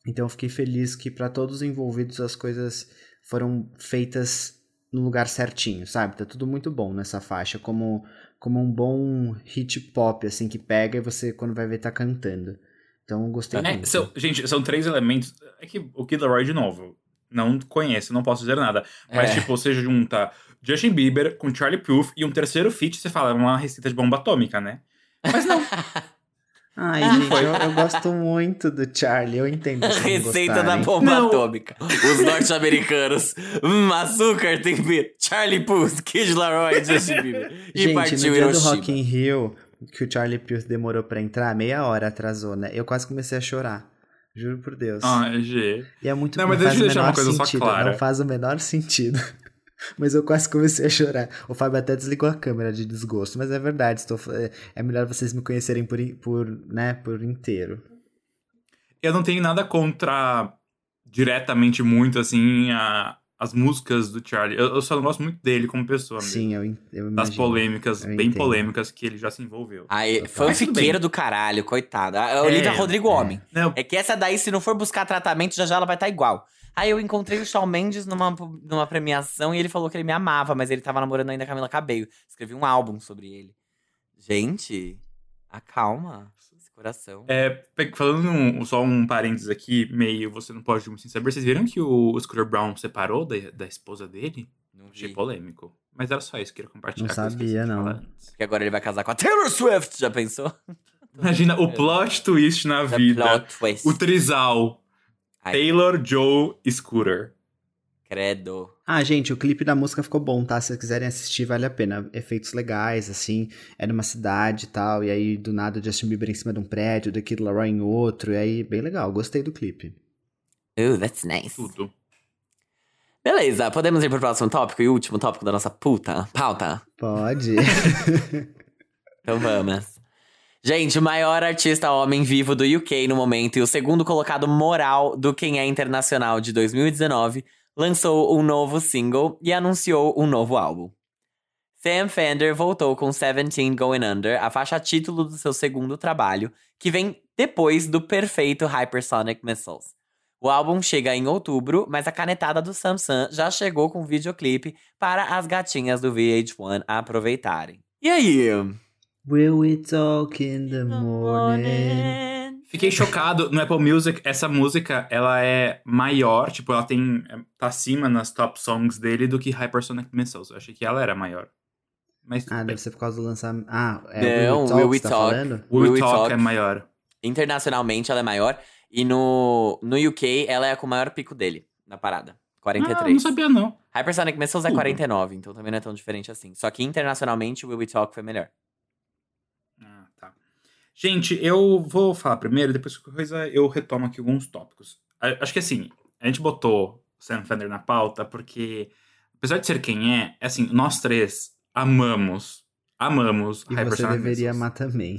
Então, eu fiquei feliz que para todos os envolvidos as coisas foram feitas no lugar certinho, sabe? Tá tudo muito bom nessa faixa, como, como um bom hit pop, assim, que pega e você, quando vai ver, tá cantando. Então, gostei é, muito. São, gente, são três elementos. É que o Kid Laroi, de novo, não conheço, não posso dizer nada. Mas, é. tipo, você junta Justin Bieber com Charlie Puth e um terceiro feat, você fala, é uma receita de bomba atômica, né? Mas não. Ai, gente, eu, eu, gosto muito do Charlie, eu entendo. Receita da bomba não. atômica. Os norte-americanos. Hum, açúcar, tempero. Charlie Puth, Kid Laroi, Justin Bieber. E gente, partiu no dia Hiroshima. do Rock in Rio, que o Charlie Puth demorou pra entrar, meia hora atrasou, né? Eu quase comecei a chorar. Juro por Deus. Ah, G. E é muito Não, mas deixa eu deixar uma coisa sentido, só clara. Não faz o menor sentido. Mas eu quase comecei a chorar. O Fábio até desligou a câmera de desgosto, mas é verdade. Estou, é melhor vocês me conhecerem por, por, né, por inteiro. Eu não tenho nada contra diretamente muito, assim, a, as músicas do Charlie. Eu, eu, só não gosto muito dele como pessoa mesmo. Sim, eu, eu imagino. Das polêmicas, Eu bem entendo. polêmicas que ele já se envolveu. Aí, Mas fanfiqueira tudo do caralho, coitada. A Olivia É, Rodrigo Homem. Não, É que essa daí, se não for buscar tratamento, já já ela vai estar igual. Aí eu encontrei o Shawn Mendes numa, numa premiação e ele falou que ele me amava, mas ele tava namorando ainda a Camila Cabello. Escrevi um álbum sobre ele. Gente, acalma coração. É, falando um- só um parênteses aqui, meio você não pode muito sem saber. Vocês viram que o Scooter Brown separou da, da esposa dele? Não Achei vi. polêmico. Mas era só isso que eu queria compartilhar. Não sabia, não. Porque agora ele vai casar com a Taylor Swift, já pensou? Imagina o plot twist na The vida. plot twist. O trisal. Ai, Taylor, Joe, Scooter. credo. Ah, gente, o clipe da música ficou bom, tá? Se vocês quiserem assistir, vale a pena. Efeitos legais, assim. É numa cidade e tal. E aí, do nada, o Justin Bieber em cima de um prédio, The Kid Laroi em outro. E aí, bem legal. Gostei do clipe. Oh, that's nice. Tudo. Beleza, podemos ir pro próximo tópico e último tópico da nossa puta pauta? Pode. Então vamos. Gente, o maior artista homem vivo do UK no momento e o segundo colocado moral do Quem é Internacional de 2019 lançou um novo single e anunciou um novo álbum. Sam Fender voltou com Seventeen Going Under, a faixa título do seu segundo trabalho, que vem depois do perfeito Hypersonic Missiles. O álbum chega em outubro, mas a canetada do Samsung já chegou com videoclipe para as gatinhas do VH1 aproveitarem. E aí? Will we talk in the morning? Fiquei chocado. No Apple Music, essa música, ela é maior. Tipo, ela tem... é, Tá acima nas top songs dele do que Hypersonic Missiles. Eu achei que ela era maior. Mas Ah, bem. deve ser por causa do lançamento. Ah, é Não, o Will We Talk, Will We tá Talk. Will Will We Talk, Talk. é maior. Internacionalmente ela é maior. E no, no UK ela é com o maior pico dele, na parada. Ah, 43. não sabia não. Hypersonic Missiles é Tudo. 49, então também não é tão diferente assim. Só que internacionalmente o Will We Talk foi melhor. Gente, eu vou falar primeiro, depois qualquer coisa eu retomo aqui alguns tópicos. Acho que assim, a gente botou Sam Fender na pauta porque, apesar de ser quem é, é assim, nós três amamos, amamos E você deveria amar também.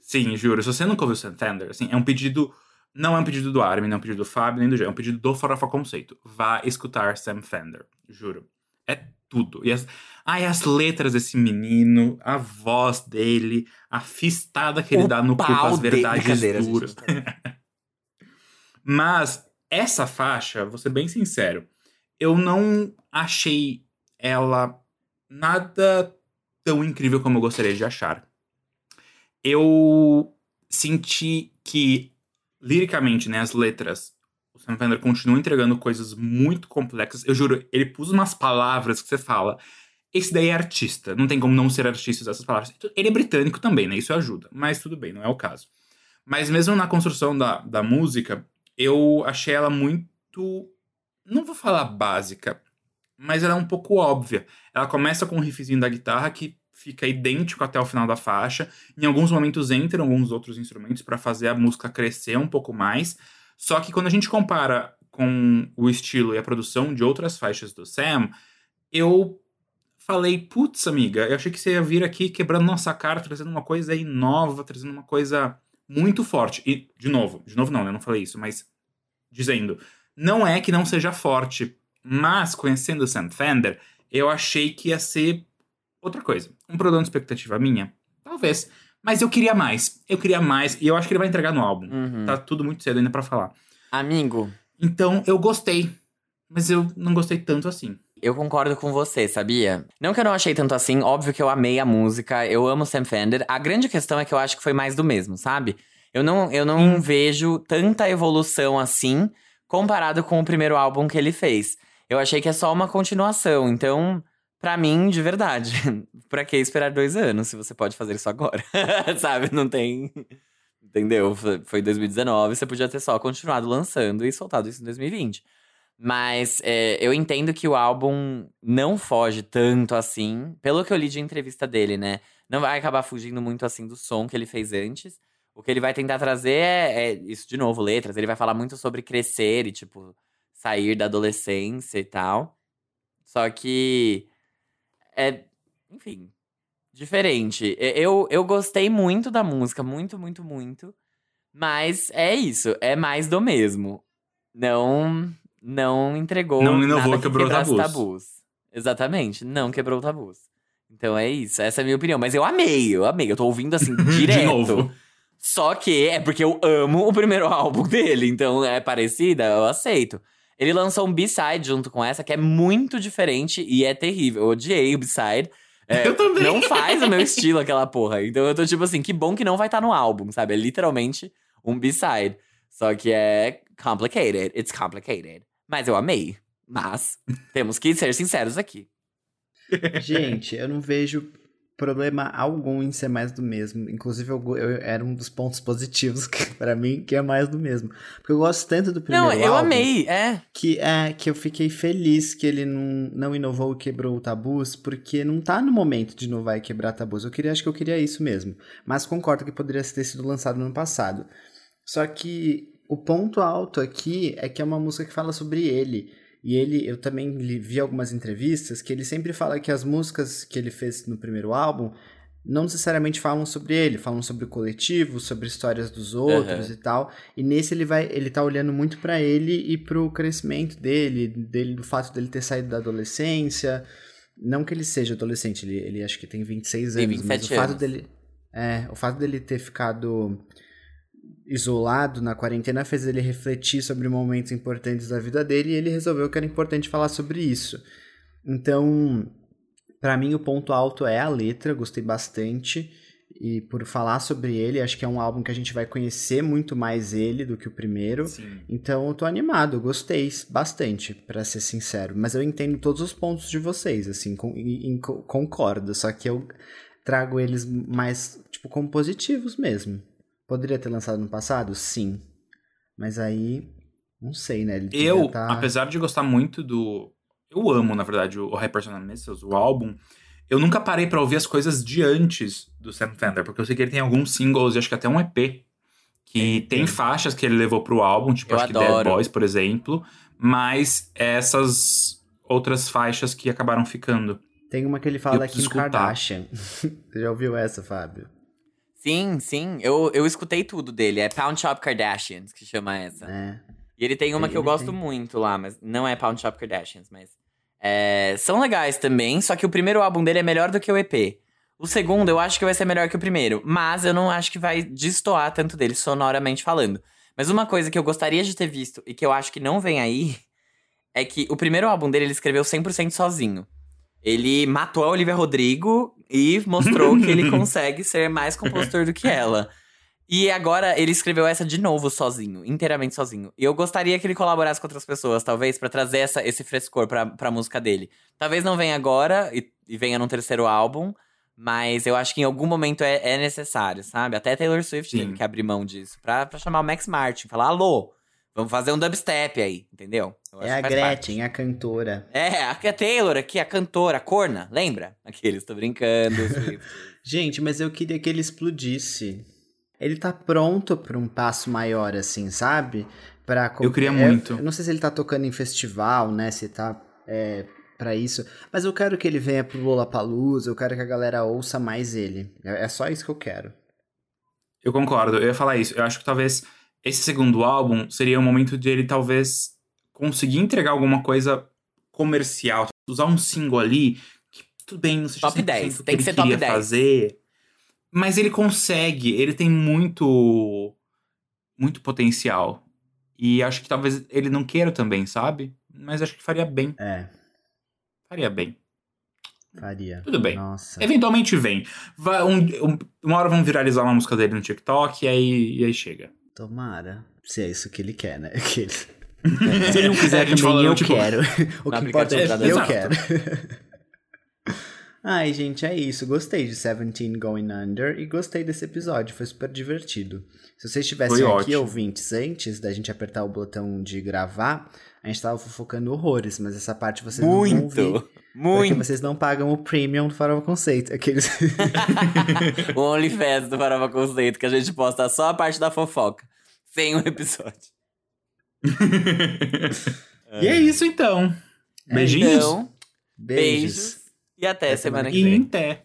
Sim, juro. Se você nunca ouviu Sam Fender, assim, é um pedido. Não é um pedido do Armin, não é um pedido do Fábio, nem do Gê, é um pedido do Farofa Conceito. Vá escutar Sam Fender, juro. É tudo. E as, ai, as letras desse menino, a voz dele, a fistada que ele O dá no cu com as verdades duras. Mas essa faixa, vou ser bem sincero, eu não achei ela nada tão incrível como eu gostaria de achar. Eu senti que, liricamente, né, as letras, Sam continua entregando coisas muito complexas. Eu juro, ele pôs umas palavras que você fala. Esse daí é artista, não tem como não ser artista usar essas palavras. Ele é britânico também, né? Isso ajuda, mas tudo bem, não é o caso. Mas mesmo na construção da, da música, eu achei ela muito. Não vou falar básica, mas ela é um pouco óbvia. Ela começa com um riffzinho da guitarra que fica idêntico até o final da faixa. Em alguns momentos entram alguns outros instrumentos para fazer a música crescer um pouco mais. Só que quando a gente compara com o estilo e a produção de outras faixas do Sam, eu falei, putz, amiga, eu achei que você ia vir aqui quebrando nossa cara, trazendo uma coisa aí nova, trazendo uma coisa muito forte. E, de novo, de novo não, né? Eu não falei isso, mas dizendo, não é que não seja forte, mas conhecendo o Sam Fender, eu achei que ia ser outra coisa. Um problema de expectativa minha? Talvez. Mas eu queria mais. Eu queria mais. E eu acho que ele vai entregar no álbum. Uhum. Tá tudo muito cedo ainda pra falar. Amigo, Então, eu gostei. Mas eu não gostei tanto assim. eu concordo com você, sabia? Não que eu não achei tanto assim, óbvio que eu amei a música, eu amo Sam Fender. A grande questão é que eu acho que foi mais do mesmo, sabe? Eu não, eu não Sim. vejo tanta evolução assim comparado com o primeiro álbum que ele fez. Eu achei que é só uma continuação, então, pra mim, de verdade, pra que esperar dois anos se você pode fazer isso agora? sabe? Não tem. Entendeu? Foi- Foi 2019, você podia ter só continuado lançando e soltado isso em 2020. Mas é, eu entendo que o álbum não foge tanto assim. Pelo que eu li de entrevista dele, né? Não vai acabar fugindo muito assim do som que ele fez antes. O que ele vai tentar trazer é, é isso de novo, letras. Ele vai falar muito sobre crescer e, tipo, sair da adolescência e tal. Só que. É. Enfim. Diferente. Eu, eu gostei muito da música, muito, muito, muito. Mas é isso, é mais do mesmo. Não. Não entregou. Não inovou, nada que quebrou quebrasse tabus. Exatamente, não quebrou tabus. Então é isso, essa é a minha opinião. Mas eu amei, eu amei. Eu tô ouvindo assim, direto. De novo. Só que é porque eu amo o primeiro álbum dele, então é parecida, eu aceito. Ele lançou um B-side junto com essa que é muito diferente e é terrível. Eu odiei o B-side. É, Eu também. Não faz o meu estilo aquela porra. Então eu tô tipo assim, que bom que não vai estar no álbum, sabe? É literalmente um B-side. Só que é complicated. It's complicated. Mas eu amei. Mas temos que ser sinceros aqui. Gente, eu não vejo problema algum em ser mais do mesmo. Inclusive, eu, eu- era um dos pontos positivos que, pra mim, que é mais do mesmo. Porque eu gosto tanto do primeiro não, eu álbum amei, é. Que, é, que eu fiquei feliz que ele não, não inovou e quebrou o tabus, porque não tá no momento de inovar e quebrar tabus. Eu queria, acho que eu queria isso mesmo. Mas concordo que poderia ter sido lançado no ano passado. Só que o ponto alto aqui é que é uma música que fala sobre ele. E ele, eu também li- vi algumas entrevistas que ele sempre fala que as músicas que ele fez no primeiro álbum não necessariamente falam sobre ele, falam sobre o coletivo, sobre histórias dos outros Aham. e tal. E nesse ele vai, ele tá olhando muito pra ele e pro crescimento dele, dele do fato dele ter saído da adolescência. Não que ele seja adolescente, ele, ele acho que tem 26 Tem anos, mas o 27 fato anos. dele é, o fato dele ter ficado isolado na quarentena fez ele refletir sobre momentos importantes da vida dele e ele resolveu que era importante falar sobre isso. Então, pra mim o ponto alto é a letra, gostei bastante e por falar sobre ele, acho que é um álbum que a gente vai conhecer muito mais ele do que o primeiro. Sim. Então eu tô animado, gostei bastante, pra ser sincero. Mas eu entendo todos os pontos de vocês, assim, com, e- e co- concordo. Só que eu trago eles mais, tipo, como positivos mesmo. Poderia ter lançado no passado? Sim. Mas aí, não sei, né? Ele Eu, tá- apesar de gostar muito do. Eu amo, na verdade, o Hypersonal Missiles, o álbum. Eu nunca parei pra ouvir as coisas de antes do Sam Fender, porque eu sei que ele tem alguns singles e acho que até um EP. Que Tem, tem tem. faixas que ele levou pro álbum, tipo, Eu acho que adoro. Dead Boys, por exemplo. Mas essas outras faixas que acabaram ficando. Tem uma que ele fala da Kim escutar. Kardashian. Você já ouviu essa, Fábio? Sim, sim. Eu, eu escutei tudo dele. É Pound Shop Kardashians que chama essa. É. E ele tem uma Tem, que eu ele gosto tem. muito lá, mas não é Pound Shop Kardashians, mas. é, são legais também, só que o primeiro álbum dele é melhor do que o EP. O segundo eu acho que vai ser melhor que o primeiro, mas eu não acho que vai destoar tanto dele sonoramente falando. Mas uma coisa que eu gostaria de ter visto e que eu acho que não vem aí é que o primeiro álbum dele ele escreveu 100% sozinho. Ele matou a Olivia Rodrigo e mostrou que ele consegue ser mais compositor do que ela. E agora ele escreveu essa de novo sozinho, inteiramente sozinho. E eu gostaria que ele colaborasse com outras pessoas, talvez, pra trazer essa, esse frescor pra, pra música dele. Talvez não venha agora e, e venha num terceiro álbum, mas eu acho que em algum momento é, é necessário, sabe? Até Taylor Swift Sim. teve que abrir mão disso pra, pra chamar o Max Martin, falar: alô, vamos fazer um dubstep aí, entendeu? É a faz parte. Gretchen, a cantora. É, a Taylor aqui, a cantora, a corna, lembra? Aqueles, tô brincando. Gente, mas eu queria que ele explodisse. Ele tá pronto pra um passo maior, assim, sabe? Pra, Eu queria muito. Eu não sei se ele tá tocando em festival, né? Se tá é, pra isso. Mas eu quero que ele venha pro Lollapalooza, eu quero que a galera ouça mais ele. É, é só isso que eu quero. Eu concordo, eu ia falar isso. Eu acho que talvez esse segundo álbum seria o momento de ele talvez conseguir entregar alguma coisa comercial, usar um single ali que tudo bem, não seja Top 100% 10, o tem que ser top queria 10. fazer, mas ele consegue, ele tem muito muito potencial. E acho que talvez ele não queira também, sabe? Mas acho que faria bem, É, faria bem. faria. Tudo bem. Nossa. Eventualmente vem. Vai, um- um- uma hora vão viralizar uma música dele no TikTok e aí, e aí chega. Tomara. Se é isso que ele quer, né? Que ele- Se ele não É, quiser gente também, falando, eu tipo, quero. O que importa é que eu quero. Ai, gente, é isso. Gostei de Seventeen Going Under e gostei desse episódio. Foi super divertido. Se vocês estivessem aqui, ouvintes, antes da gente apertar o botão de gravar, a gente tava fofocando horrores, mas essa parte vocês não vão ouvir. Muito, Porque vocês não pagam o premium do Farol Conceito. Aqueles... o OnlyFans do Farofa Conceito, que a gente posta só a parte da fofoca. Sem o episódio. E é isso então. É Beijinhos. Então, Beijos. Beijos. E até, Até semana que E vem. em té.